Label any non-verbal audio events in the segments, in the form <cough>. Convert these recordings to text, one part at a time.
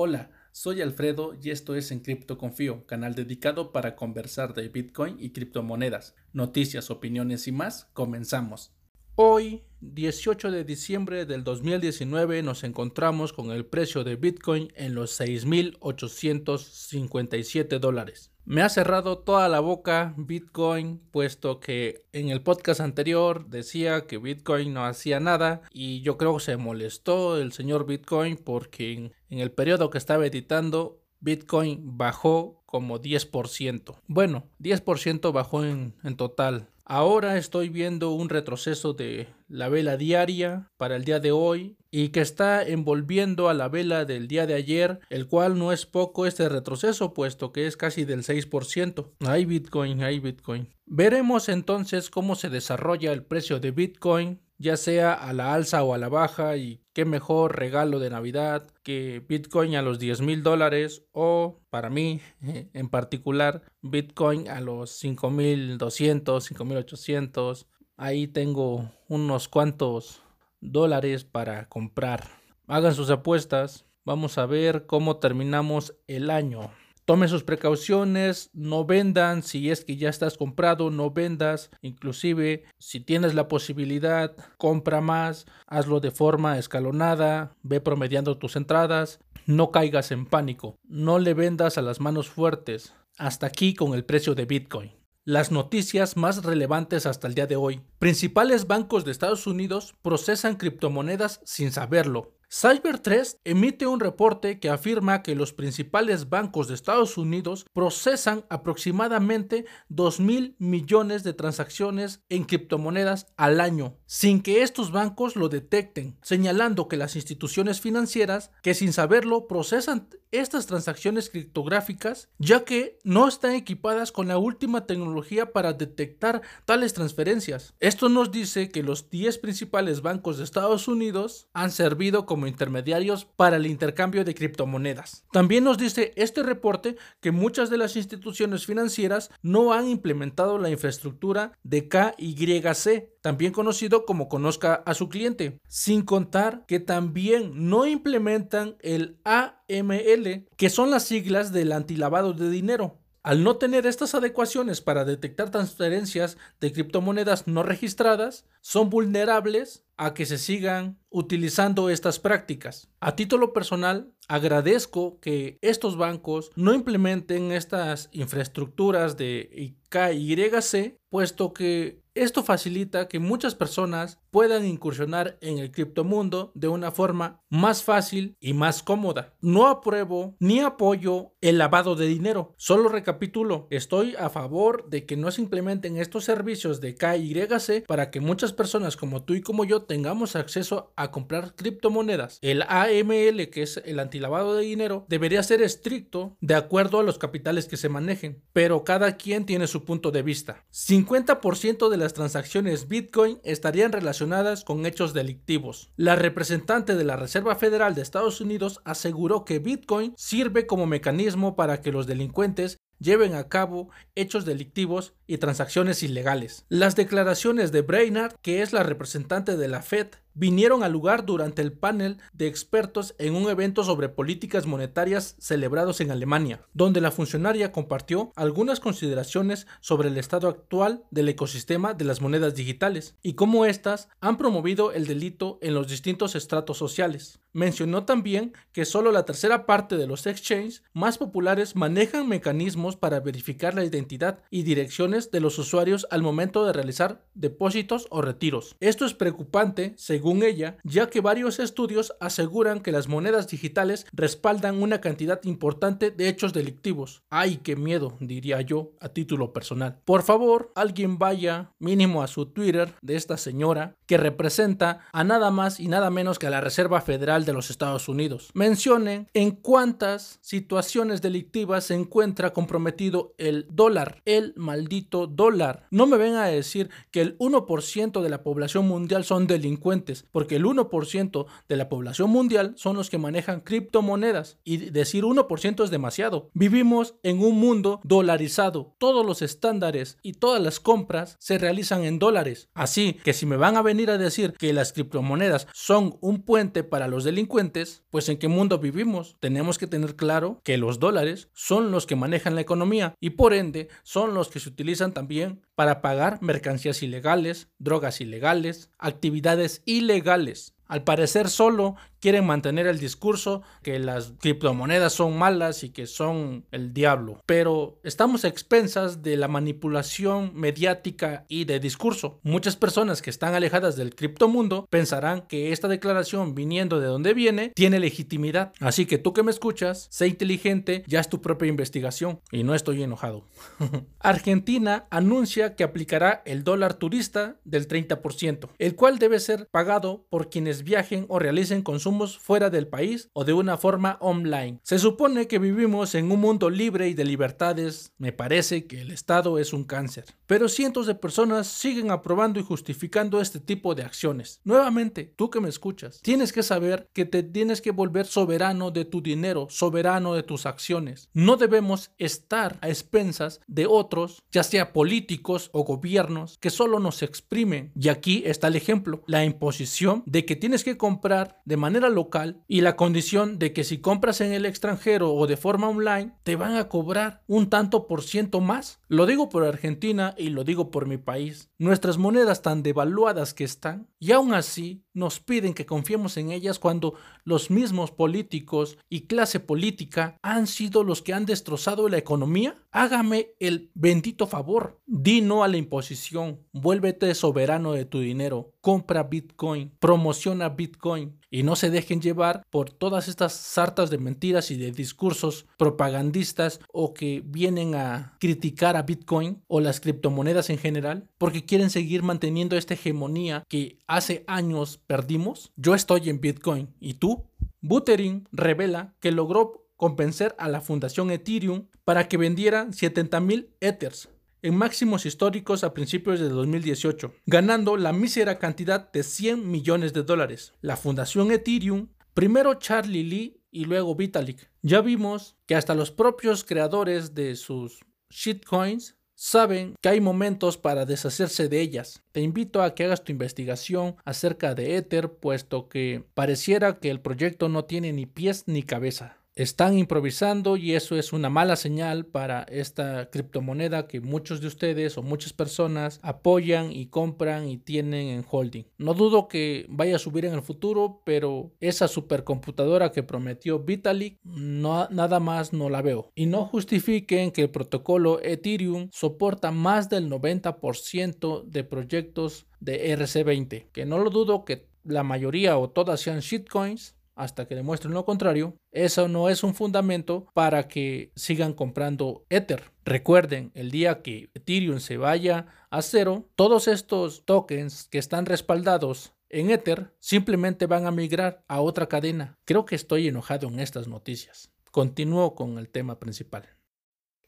Hola, soy Alfredo y esto es En Cripto Confío, canal dedicado para conversar de Bitcoin y criptomonedas, noticias, opiniones y más. Comenzamos. Hoy, 18 de diciembre del 2019, nos encontramos con el precio de Bitcoin en los 6.857 dólares. Me ha cerrado toda la boca Bitcoin, puesto que en el podcast anterior decía que Bitcoin no hacía nada y yo creo que se molestó el señor Bitcoin porque en, el periodo que estaba editando Bitcoin bajó como 10%. Bueno, 10% bajó en, en total. Ahora estoy viendo un retroceso de la vela diaria para el día de hoy y que está envolviendo a la vela del día de ayer, el cual no es poco este retroceso, puesto que es casi del 6%. Hay Bitcoin, hay Bitcoin. Veremos entonces cómo se desarrolla el precio de Bitcoin ya sea a la alza o a la baja y qué mejor regalo de Navidad que Bitcoin a los 10 mil dólares o para mí <laughs> en particular Bitcoin a los 5200, 5800. Ahí tengo unos cuantos dólares para comprar. Hagan sus apuestas. Vamos a ver cómo terminamos el año. Tome sus precauciones, no vendan si es que ya estás comprado, no vendas, inclusive si tienes la posibilidad, compra más, hazlo de forma escalonada, ve promediando tus entradas, no caigas en pánico, no le vendas a las manos fuertes. Hasta aquí con el precio de Bitcoin. Las noticias más relevantes hasta el día de hoy. Principales bancos de Estados Unidos procesan criptomonedas sin saberlo. Cyber3 emite un reporte que afirma que los principales bancos de Estados Unidos procesan aproximadamente 2 mil millones de transacciones en criptomonedas al año, sin que estos bancos lo detecten, señalando que las instituciones financieras que sin saberlo procesan estas transacciones criptográficas, ya que no están equipadas con la última tecnología para detectar tales transferencias. Esto nos dice que los 10 principales bancos de Estados Unidos han servido como intermediarios para el intercambio de criptomonedas. También nos dice este reporte que muchas de las instituciones financieras no han implementado la infraestructura de KYC, también conocido como conozca a su cliente, sin contar que también no implementan el AML, que son las siglas del antilavado de dinero. Al no tener estas adecuaciones para detectar transferencias de criptomonedas no registradas, son vulnerables a que se sigan utilizando estas prácticas. A título personal, agradezco que estos bancos no implementen estas infraestructuras de KYC, puesto que esto facilita que muchas personas puedan incursionar en el criptomundo de una forma más fácil y más cómoda. No apruebo ni apoyo el lavado de dinero. Solo recapitulo, estoy a favor de que no se implementen estos servicios de KYC para que muchas personas como tú y como yo tengamos acceso a comprar criptomonedas. El AML, que es el antilavado de dinero, debería ser estricto de acuerdo a los capitales que se manejen, pero cada quien tiene su punto de vista. 50% de las transacciones Bitcoin estarían relacionadas con hechos delictivos. La representante de la Reserva Federal de Estados Unidos aseguró que Bitcoin sirve como mecanismo para que los delincuentes lleven a cabo hechos delictivos y transacciones ilegales. Las declaraciones de Brainard, que es la representante de la Fed, vinieron al lugar durante el panel de expertos en un evento sobre políticas monetarias celebrados en Alemania, donde la funcionaria compartió algunas consideraciones sobre el estado actual del ecosistema de las monedas digitales y cómo éstas han promovido el delito en los distintos estratos sociales. Mencionó también que solo la tercera parte de los exchanges más populares manejan mecanismos para verificar la identidad y direcciones de los usuarios al momento de realizar depósitos o retiros. Esto es preocupante según ella, ya que varios estudios aseguran que las monedas digitales respaldan una cantidad importante de hechos delictivos. ¡Ay, qué miedo! diría yo a título personal. Por favor, alguien vaya mínimo a su Twitter de esta señora que representa a nada más y nada menos que a la Reserva Federal de los Estados Unidos. Mencionen en cuántas situaciones delictivas se encuentra comprometido el dólar, el maldito dólar. No me vengan a decir que el 1% de la población mundial son delincuentes porque el 1% de la población mundial son los que manejan criptomonedas y decir 1% es demasiado. Vivimos en un mundo dolarizado, todos los estándares y todas las compras se realizan en dólares. Así que si me van a venir a decir que las criptomonedas son un puente para los delincuentes, pues en qué mundo vivimos. Tenemos que tener claro que los dólares son los que manejan la economía y por ende son los que se utilizan también para pagar mercancías ilegales, drogas ilegales, actividades ilegales. Al parecer solo quieren mantener el discurso que las criptomonedas son malas y que son el diablo. Pero estamos a expensas de la manipulación mediática y de discurso. Muchas personas que están alejadas del criptomundo pensarán que esta declaración viniendo de donde viene tiene legitimidad. Así que tú que me escuchas, sé inteligente, ya es tu propia investigación y no estoy enojado. <laughs> Argentina anuncia que aplicará el dólar turista del 30%, el cual debe ser pagado por quienes viajen o realicen consumos fuera del país o de una forma online. Se supone que vivimos en un mundo libre y de libertades. Me parece que el Estado es un cáncer. Pero cientos de personas siguen aprobando y justificando este tipo de acciones. Nuevamente, tú que me escuchas, tienes que saber que te tienes que volver soberano de tu dinero, soberano de tus acciones. No debemos estar a expensas de otros, ya sea políticos o gobiernos, que solo nos exprimen. Y aquí está el ejemplo, la imposición de que tienes que comprar de manera local y la condición de que si compras en el extranjero o de forma online te van a cobrar un tanto por ciento más. Lo digo por Argentina y lo digo por mi país. Nuestras monedas tan devaluadas que están y aún así nos piden que confiemos en ellas cuando los mismos políticos y clase política han sido los que han destrozado la economía? Hágame el bendito favor. Di no a la imposición. Vuélvete soberano de tu dinero. Compra Bitcoin. Promociona Bitcoin. Y no se dejen llevar por todas estas sartas de mentiras y de discursos propagandistas o que vienen a criticar a Bitcoin o las criptomonedas en general porque quieren seguir manteniendo esta hegemonía que hace años perdimos. Yo estoy en Bitcoin. ¿Y tú? Buterin revela que logró convencer a la fundación Ethereum para que vendiera 70.000 Ethers en máximos históricos a principios de 2018, ganando la mísera cantidad de 100 millones de dólares. La fundación Ethereum, primero Charlie Lee y luego Vitalik. Ya vimos que hasta los propios creadores de sus shitcoins saben que hay momentos para deshacerse de ellas. Te invito a que hagas tu investigación acerca de Ether, puesto que pareciera que el proyecto no tiene ni pies ni cabeza están improvisando y eso es una mala señal para esta criptomoneda que muchos de ustedes o muchas personas apoyan y compran y tienen en holding. No dudo que vaya a subir en el futuro, pero esa supercomputadora que prometió Vitalik nada más no la veo. Y no justifiquen que el protocolo Ethereum soporta más del 90% de proyectos de RC20, que no lo dudo que la mayoría o todas sean shitcoins, hasta que demuestren lo contrario, eso no es un fundamento para que sigan comprando Ether. Recuerden, el día que Ethereum se vaya a cero, todos estos tokens que están respaldados en Ether simplemente van a migrar a otra cadena. Creo que estoy enojado en estas noticias. Continúo con el tema principal.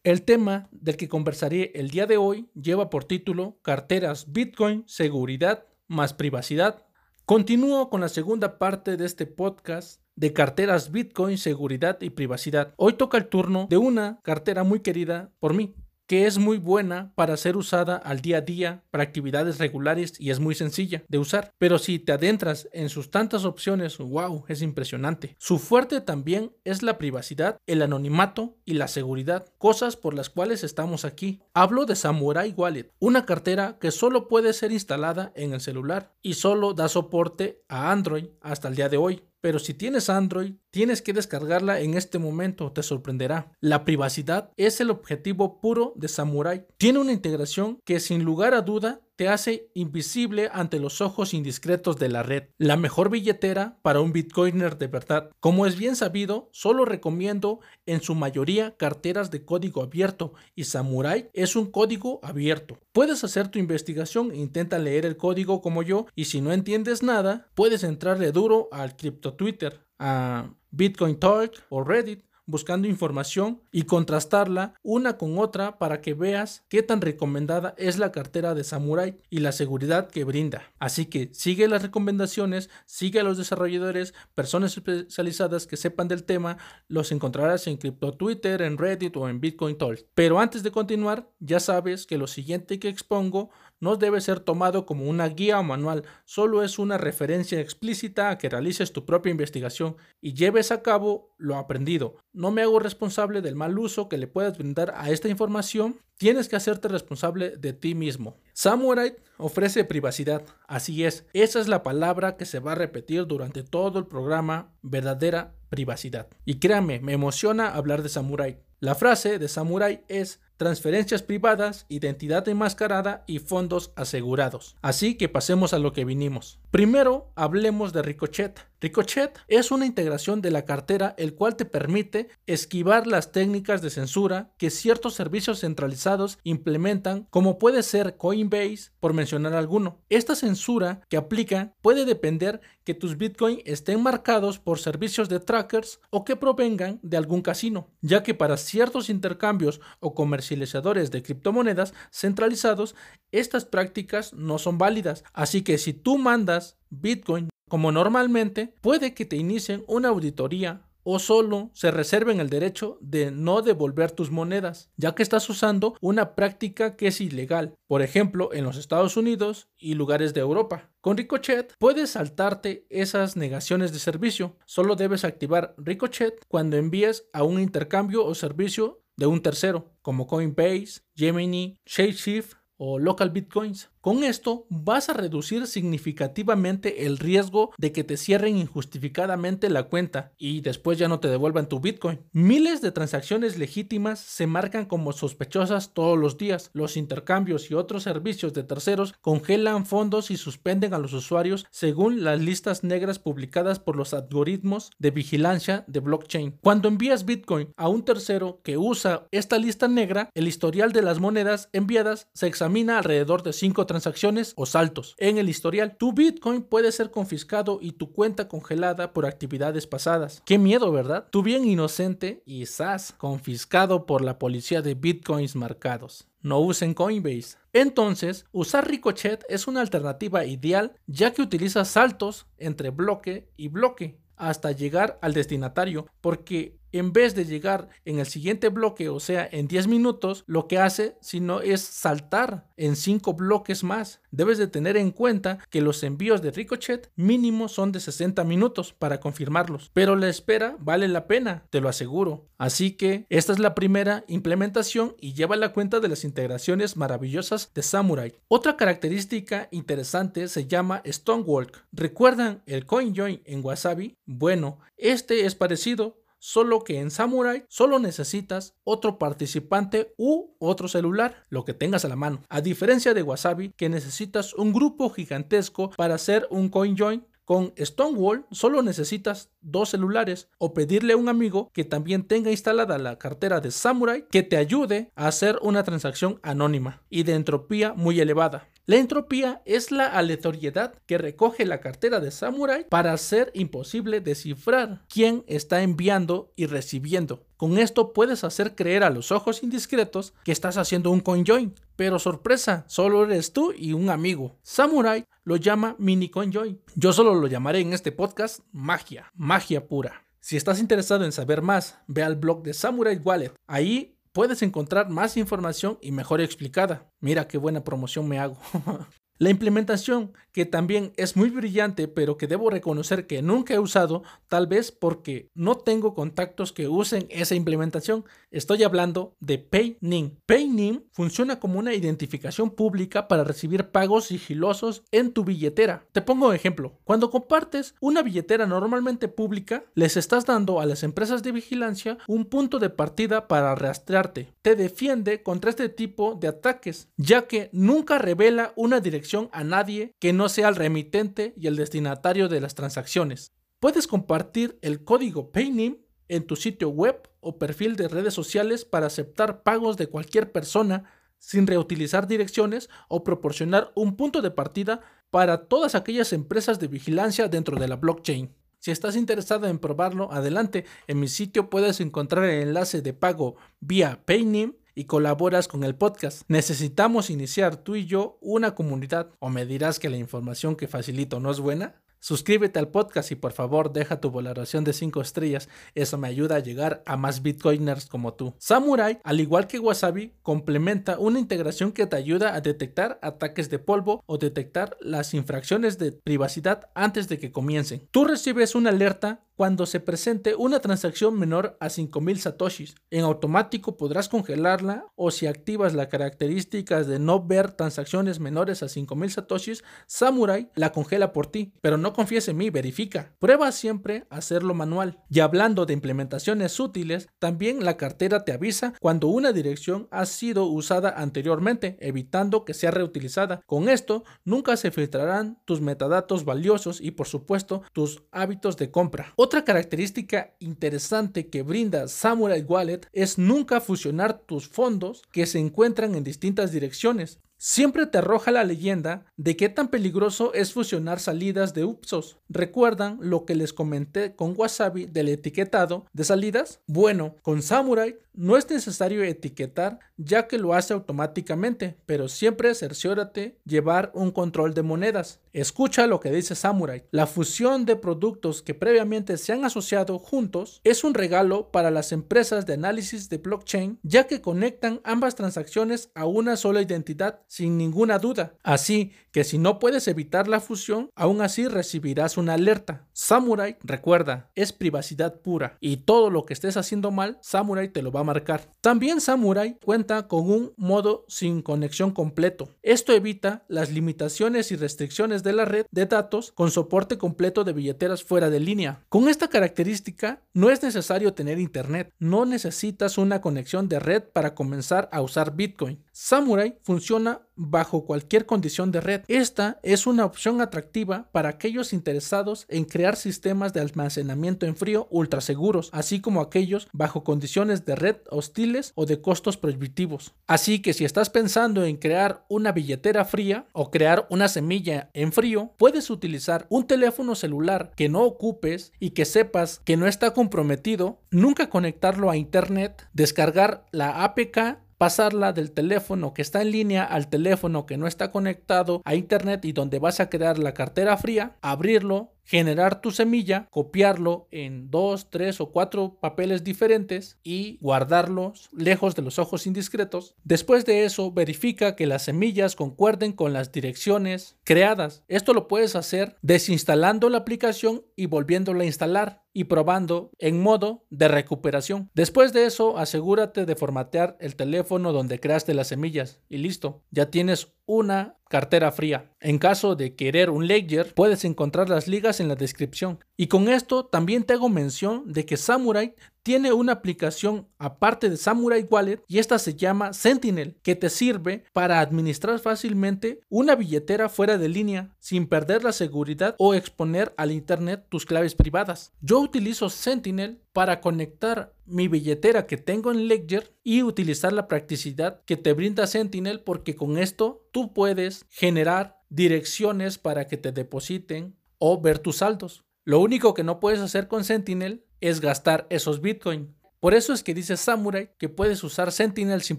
El tema del que conversaré el día de hoy lleva por título Carteras Bitcoin, seguridad más privacidad Continúo con la segunda parte de este podcast de carteras Bitcoin, seguridad y privacidad. Hoy toca el turno de una cartera muy querida por mí, que es muy buena para ser usada al día a día para actividades regulares y es muy sencilla de usar. Pero si te adentras en sus tantas opciones, wow, es impresionante. Su fuerte también es la privacidad, el anonimato y la seguridad, cosas por las cuales estamos aquí. Hablo de Samurai Wallet, una cartera que solo puede ser instalada en el celular y solo da soporte a Android hasta el día de hoy. Pero si tienes Android, tienes que descargarla en este momento, te sorprenderá. La privacidad es el objetivo puro de Samurai. Tiene una integración que sin lugar a duda te hace invisible ante los ojos indiscretos de la red. La mejor billetera para un bitcoiner de verdad. Como es bien sabido, solo recomiendo en su mayoría carteras de código abierto y Samurai es un código abierto. Puedes hacer tu investigación, intenta leer el código como yo y si no entiendes nada, puedes entrarle duro al cripto Twitter, a Bitcoin Talk o Reddit buscando información y contrastarla una con otra para que veas qué tan recomendada es la cartera de Samurai y la seguridad que brinda. Así que sigue las recomendaciones, sigue a los desarrolladores, personas especializadas que sepan del tema, los encontrarás en Crypto Twitter, en Reddit o en Bitcoin Talk. Pero antes de continuar, ya sabes que lo siguiente que expongo no debe ser tomado como una guía o manual, solo es una referencia explícita a que realices tu propia investigación y lleves a cabo lo aprendido. No me hago responsable del mal uso que le puedas brindar a esta información, tienes que hacerte responsable de ti mismo. Samurai ofrece privacidad, así es, esa es la palabra que se va a repetir durante todo el programa, verdadera privacidad. Y créame, me emociona hablar de Samurai. La frase de Samurai es transferencias privadas, identidad enmascarada y fondos asegurados. Así que pasemos a lo que vinimos. Primero, hablemos de Ricochet. Ricochet es una integración de la cartera el cual te permite esquivar las técnicas de censura que ciertos servicios centralizados implementan como puede ser Coinbase por mencionar alguno. Esta censura que aplica puede depender que tus Bitcoin estén marcados por servicios de trackers o que provengan de algún casino, ya que para ciertos intercambios o de criptomonedas centralizados estas prácticas no son válidas. Así que si tú mandas Bitcoin como normalmente, puede que te inicien una auditoría o solo se reserven el derecho de no devolver tus monedas, ya que estás usando una práctica que es ilegal, por ejemplo en los Estados Unidos y lugares de Europa. Con Ricochet puedes saltarte esas negaciones de servicio, solo debes activar Ricochet cuando envíes a un intercambio o servicio de un tercero, como Coinbase, Gemini, Shapeshift o Local Bitcoins. Con esto vas a reducir significativamente el riesgo de que te cierren injustificadamente la cuenta y después ya no te devuelvan tu Bitcoin. Miles de transacciones legítimas se marcan como sospechosas todos los días. Los intercambios y otros servicios de terceros congelan fondos y suspenden a los usuarios según las listas negras publicadas por los algoritmos de vigilancia de blockchain. Cuando envías Bitcoin a un tercero que usa esta lista negra, el historial de las monedas enviadas se examina alrededor de 5 transacciones o saltos en el historial. Tu Bitcoin puede ser confiscado y tu cuenta congelada por actividades pasadas. Qué miedo, ¿verdad? Tu bien inocente y SAS confiscado por la policía de Bitcoins marcados. No usen Coinbase. Entonces, usar Ricochet es una alternativa ideal ya que utiliza saltos entre bloque y bloque hasta llegar al destinatario, porque en vez de llegar en el siguiente bloque, o sea, en 10 minutos, lo que hace sino es saltar en 5 bloques más. Debes de tener en cuenta que los envíos de Ricochet mínimo son de 60 minutos para confirmarlos, pero la espera vale la pena, te lo aseguro. Así que esta es la primera implementación y lleva la cuenta de las integraciones maravillosas de Samurai. Otra característica interesante se llama Stonewalk. ¿Recuerdan el CoinJoin en Wasabi? Bueno, este es parecido, solo que en Samurai solo necesitas otro participante u otro celular, lo que tengas a la mano. A diferencia de Wasabi, que necesitas un grupo gigantesco para hacer un CoinJoin, con Stonewall solo necesitas dos celulares o pedirle a un amigo que también tenga instalada la cartera de Samurai que te ayude a hacer una transacción anónima y de entropía muy elevada. La entropía es la aleatoriedad que recoge la cartera de Samurai para hacer imposible descifrar quién está enviando y recibiendo. Con esto puedes hacer creer a los ojos indiscretos que estás haciendo un conjoin, pero sorpresa, solo eres tú y un amigo. Samurai lo llama mini conjoin. Yo solo lo llamaré en este podcast magia, magia pura. Si estás interesado en saber más, ve al blog de Samurai Wallet. Ahí puedes encontrar más información y mejor explicada. Mira qué buena promoción me hago. <laughs> La implementación, que también es muy brillante, pero que debo reconocer que nunca he usado, tal vez porque no tengo contactos que usen esa implementación. Estoy hablando de PayNim. PayNim funciona como una identificación pública para recibir pagos sigilosos en tu billetera. Te pongo un ejemplo. Cuando compartes una billetera normalmente pública, les estás dando a las empresas de vigilancia un punto de partida para rastrearte. Te defiende contra este tipo de ataques, ya que nunca revela una dirección a nadie que no sea el remitente y el destinatario de las transacciones. Puedes compartir el código PayNim en tu sitio web o perfil de redes sociales para aceptar pagos de cualquier persona sin reutilizar direcciones o proporcionar un punto de partida para todas aquellas empresas de vigilancia dentro de la blockchain. Si estás interesado en probarlo, adelante. En mi sitio puedes encontrar el enlace de pago vía PayNim y colaboras con el podcast. Necesitamos iniciar tú y yo una comunidad. ¿O me dirás que la información que facilito no es buena? Suscríbete al podcast y por favor deja tu valoración de 5 estrellas, eso me ayuda a llegar a más bitcoiners como tú. Samurai, al igual que Wasabi, complementa una integración que te ayuda a detectar ataques de polvo o detectar las infracciones de privacidad antes de que comiencen. Tú recibes una alerta cuando se presente una transacción menor a 5000 satoshis. En automático podrás congelarla o si activas las características de no ver transacciones menores a 5000 satoshis, Samurai la congela por ti. Pero no confíes en mí, verifica. Prueba siempre hacerlo manual. Y hablando de implementaciones útiles, también la cartera te avisa cuando una dirección ha sido usada anteriormente, evitando que sea reutilizada. Con esto, nunca se filtrarán tus metadatos valiosos y por supuesto tus hábitos de compra. Otra característica interesante que brinda Samurai Wallet es nunca fusionar tus fondos que se encuentran en distintas direcciones. Siempre te arroja la leyenda de qué tan peligroso es fusionar salidas de UPSOS. ¿Recuerdan lo que les comenté con Wasabi del etiquetado de salidas? Bueno, con Samurai no es necesario etiquetar ya que lo hace automáticamente, pero siempre cerciórate llevar un control de monedas. Escucha lo que dice Samurai. La fusión de productos que previamente se han asociado juntos es un regalo para las empresas de análisis de blockchain ya que conectan ambas transacciones a una sola identidad sin ninguna duda. Así que si no puedes evitar la fusión, aún así recibirás una alerta. Samurai, recuerda, es privacidad pura y todo lo que estés haciendo mal, Samurai te lo va a marcar. También Samurai cuenta con un modo sin conexión completo. Esto evita las limitaciones y restricciones de la red de datos con soporte completo de billeteras fuera de línea. Con esta característica no es necesario tener internet, no necesitas una conexión de red para comenzar a usar Bitcoin. Samurai funciona bajo cualquier condición de red. Esta es una opción atractiva para aquellos interesados en crear sistemas de almacenamiento en frío ultra seguros, así como aquellos bajo condiciones de red hostiles o de costos prohibitivos. Así que si estás pensando en crear una billetera fría o crear una semilla en frío, puedes utilizar un teléfono celular que no ocupes y que sepas que no está comprometido, nunca conectarlo a internet, descargar la APK pasarla del teléfono que está en línea al teléfono que no está conectado a internet y donde vas a crear la cartera fría, abrirlo, generar tu semilla, copiarlo en dos, tres o cuatro papeles diferentes y guardarlos lejos de los ojos indiscretos. Después de eso, verifica que las semillas concuerden con las direcciones creadas. Esto lo puedes hacer desinstalando la aplicación y volviéndola a instalar y probando en modo de recuperación. Después de eso, asegúrate de formatear el teléfono donde creaste las semillas y listo, ya tienes una cartera fría. En caso de querer un ledger, puedes encontrar las ligas en la descripción. Y con esto también te hago mención de que Samurai tiene una aplicación aparte de Samurai Wallet y esta se llama Sentinel, que te sirve para administrar fácilmente una billetera fuera de línea sin perder la seguridad o exponer al internet tus claves privadas. Yo utilizo Sentinel para conectar mi billetera que tengo en Ledger y utilizar la practicidad que te brinda Sentinel porque con esto tú puedes generar direcciones para que te depositen o ver tus saldos. Lo único que no puedes hacer con Sentinel es gastar esos Bitcoin. Por eso es que dice Samurai que puedes usar Sentinel sin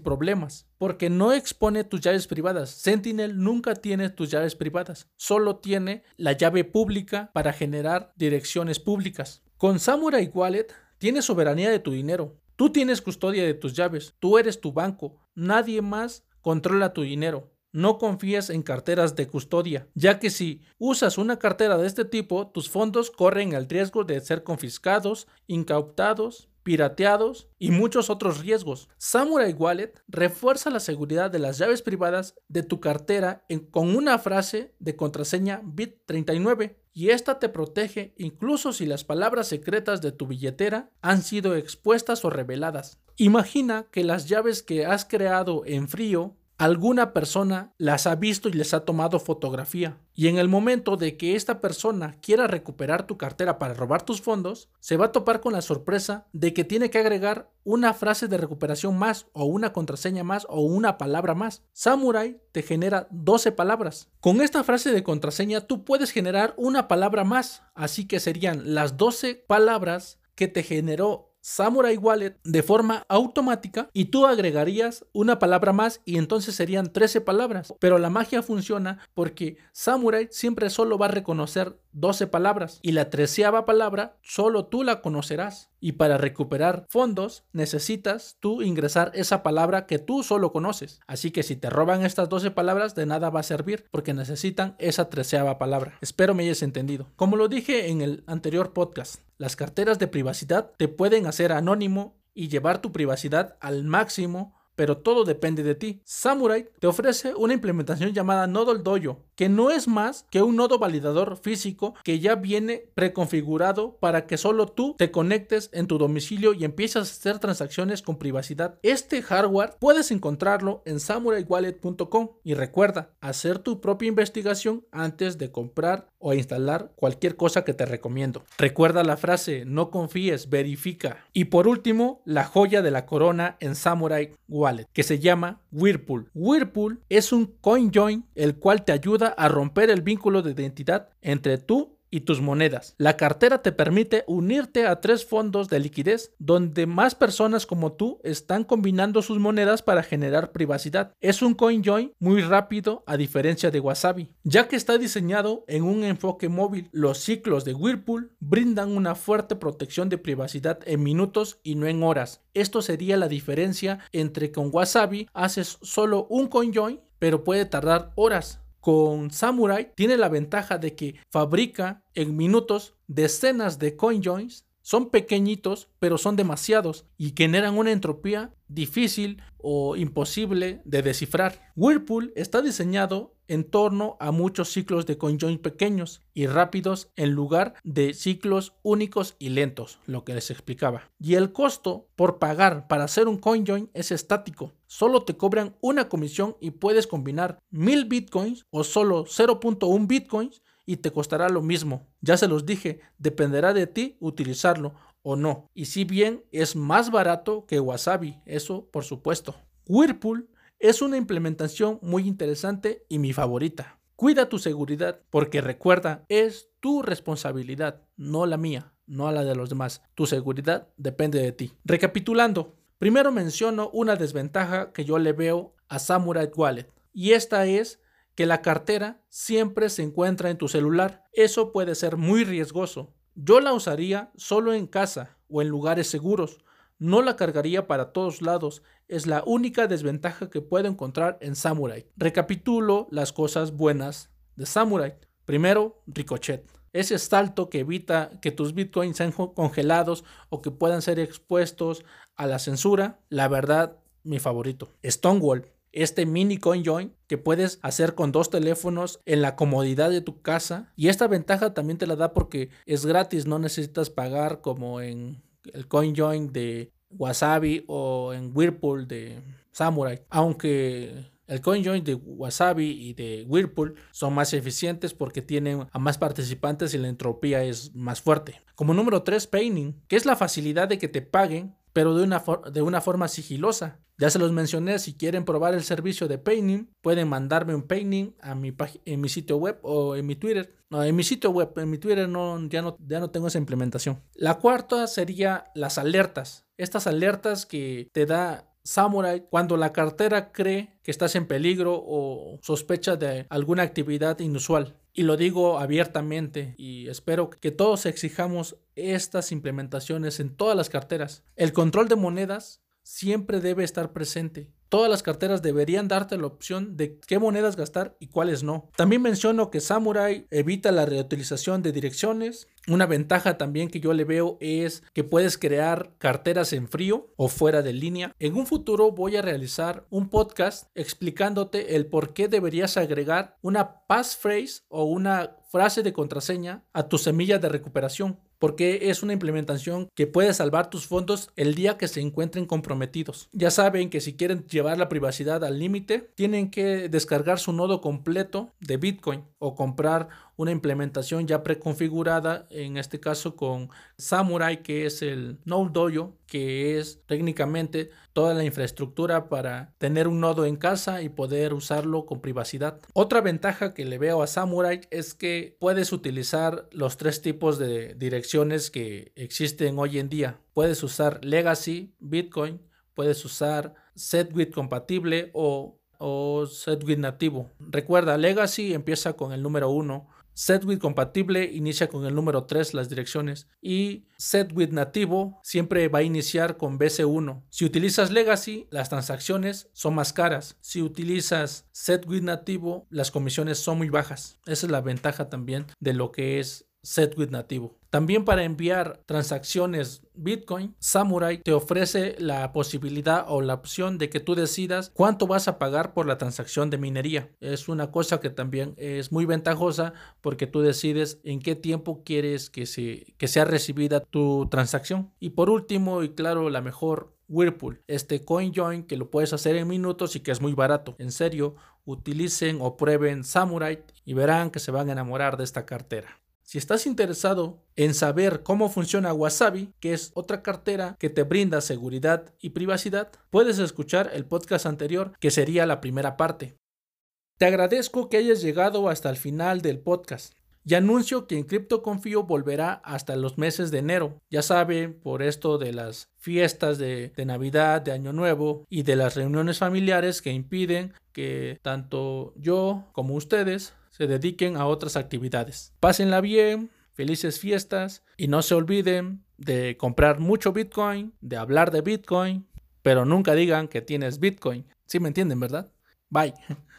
problemas, porque no expone tus llaves privadas. Sentinel nunca tiene tus llaves privadas, solo tiene la llave pública para generar direcciones públicas. Con Samurai Wallet tienes soberanía de tu dinero. Tú tienes custodia de tus llaves, tú eres tu banco, nadie más controla tu dinero. No confíes en carteras de custodia, ya que si usas una cartera de este tipo, tus fondos corren el riesgo de ser confiscados, incautados, pirateados y muchos otros riesgos. Samurai Wallet refuerza la seguridad de las llaves privadas de tu cartera con una frase de contraseña BIT39 y esta te protege incluso si las palabras secretas de tu billetera han sido expuestas o reveladas. Imagina que las llaves que has creado en frío alguna persona las ha visto y les ha tomado fotografía. Y en el momento de que esta persona quiera recuperar tu cartera para robar tus fondos, se va a topar con la sorpresa de que tiene que agregar una frase de recuperación más o una contraseña más o una palabra más. Samurai te genera 12 palabras. Con esta frase de contraseña tú puedes generar una palabra más, así que serían las 12 palabras que te generó Samurai Wallet de forma automática y tú agregarías una palabra más y entonces serían 13 palabras. Pero la magia funciona porque Samurai siempre solo va a reconocer 12 palabras y la treceava palabra solo tú la conocerás. Y para recuperar fondos necesitas tú ingresar esa palabra que tú solo conoces. Así que si te roban estas 12 palabras de nada va a servir porque necesitan esa treceava palabra. Espero me hayas entendido. Como lo dije en el anterior podcast, las carteras de privacidad te pueden hacer anónimo y llevar tu privacidad al máximo pero todo depende de ti. Samurai te ofrece una implementación llamada Nodal Dojo, que no es más que un nodo validador físico que ya viene preconfigurado para que solo tú te conectes en tu domicilio y empieces a hacer transacciones con privacidad. Este hardware puedes encontrarlo en samuraiwallet.com y recuerda hacer tu propia investigación antes de comprar o instalar cualquier cosa que te recomiendo. Recuerda la frase no confíes, verifica. Y por último, la joya de la corona en Samurai Wallet que se llama Whirlpool. Whirlpool es un CoinJoin el cual te ayuda a romper el vínculo de identidad entre tú y tus monedas. La cartera te permite unirte a tres fondos de liquidez donde más personas como tú están combinando sus monedas para generar privacidad. Es un CoinJoin muy rápido a diferencia de Wasabi, ya que está diseñado en un enfoque móvil. Los ciclos de Whirlpool brindan una fuerte protección de privacidad en minutos y no en horas. Esto sería la diferencia entre con Wasabi haces solo un CoinJoin pero puede tardar horas con Samurai tiene la ventaja de que fabrica en minutos decenas de coinjoins. Son pequeñitos, pero son demasiados y generan una entropía difícil o imposible de descifrar. Whirlpool está diseñado en torno a muchos ciclos de CoinJoin pequeños y rápidos en lugar de ciclos únicos y lentos, lo que les explicaba. Y el costo por pagar para hacer un CoinJoin es estático. Solo te cobran una comisión y puedes combinar 1000 bitcoins o solo 0.1 bitcoins y te costará lo mismo. Ya se los dije, dependerá de ti utilizarlo o no. Y si bien es más barato que Wasabi, eso por supuesto. Whirlpool es una implementación muy interesante y mi favorita. Cuida tu seguridad porque recuerda, es tu responsabilidad, no la mía, no la de los demás. Tu seguridad depende de ti. Recapitulando, primero menciono una desventaja que yo le veo a Samurai Wallet y esta es que la cartera siempre se encuentra en tu celular. Eso puede ser muy riesgoso. Yo la usaría solo en casa o en lugares seguros no la cargaría para todos lados, es la única desventaja que puedo encontrar en Samurai. Recapitulo las cosas buenas de Samurai. Primero, Ricochet. Ese salto que evita que tus bitcoins sean congelados o que puedan ser expuestos a la censura. La verdad, mi favorito. Stonewall. Este mini coin join que puedes hacer con dos teléfonos en la comodidad de tu casa. Y esta ventaja también te la da porque es gratis, no necesitas pagar como en el CoinJoin de Wasabi o en Whirlpool de Samurai. Aunque el CoinJoin de Wasabi y de Whirlpool son más eficientes porque tienen a más participantes y la entropía es más fuerte. Como número 3, Painting, que es la facilidad de que te paguen pero de una, de una forma sigilosa. Ya se los mencioné, si quieren probar el servicio de Painting, pueden mandarme un Painting a mi en mi sitio web o en mi Twitter. No, en mi sitio web, en mi Twitter no, ya, no, ya no tengo esa implementación. La cuarta sería las alertas. Estas alertas que te da Samurai cuando la cartera cree que estás en peligro o sospecha de alguna actividad inusual. Y lo digo abiertamente y espero que todos exijamos estas implementaciones en todas las carteras. El control de monedas siempre debe estar presente. Todas las carteras deberían darte la opción de qué monedas gastar y cuáles no. También menciono que Samurai evita la reutilización de direcciones. Una ventaja también que yo le veo es que puedes crear carteras en frío o fuera de línea. En un futuro voy a realizar un podcast explicándote el por qué deberías agregar una passphrase o una frase de contraseña a tu semilla de recuperación porque es una implementación que puede salvar tus fondos el día que se encuentren comprometidos. Ya saben que si quieren llevar la privacidad al límite, tienen que descargar su nodo completo de Bitcoin o comprar una implementación ya preconfigurada, en este caso con Samurai, que es el Node Dojo, que es técnicamente toda la infraestructura para tener un nodo en casa y poder usarlo con privacidad. Otra ventaja que le veo a Samurai es que puedes utilizar los tres tipos de direcciones que existen hoy en día. Puedes usar Legacy, Bitcoin, puedes usar SetWit compatible o, o nativo. Recuerda, Legacy empieza con el número 1 SetWith compatible inicia con el número 3 las direcciones y SetWith nativo siempre va a iniciar con BC1. Si utilizas Legacy, las transacciones son más caras. Si utilizas SetWith nativo, las comisiones son muy bajas. Esa es la ventaja también de lo que es SetWith nativo. También para enviar transacciones Bitcoin, Samurai te ofrece la posibilidad o la opción de que tú decidas cuánto vas a pagar por la transacción de minería. Es una cosa que también es muy ventajosa porque tú decides en qué tiempo quieres que, se, que sea recibida tu transacción. Y por último, y claro, la mejor Whirlpool, este CoinJoin que lo puedes hacer en minutos y que es muy barato. En serio, utilicen o prueben Samurai y verán que se van a enamorar de esta cartera. Si estás interesado en saber cómo funciona Wasabi, que es otra cartera que te brinda seguridad y privacidad, puedes escuchar el podcast anterior, que sería la primera parte. Te agradezco que hayas llegado hasta el final del podcast. Y anuncio que en Crypto Confío volverá hasta los meses de enero. Ya saben, por esto de las fiestas de, de, Navidad, de Año Nuevo y de las reuniones familiares que impiden que tanto yo como ustedes se dediquen a otras actividades. Pásenla bien, felices fiestas y no se olviden de comprar mucho Bitcoin, de hablar de Bitcoin, pero nunca digan que tienes Bitcoin. ¿Sí me entienden, verdad? Bye. <laughs>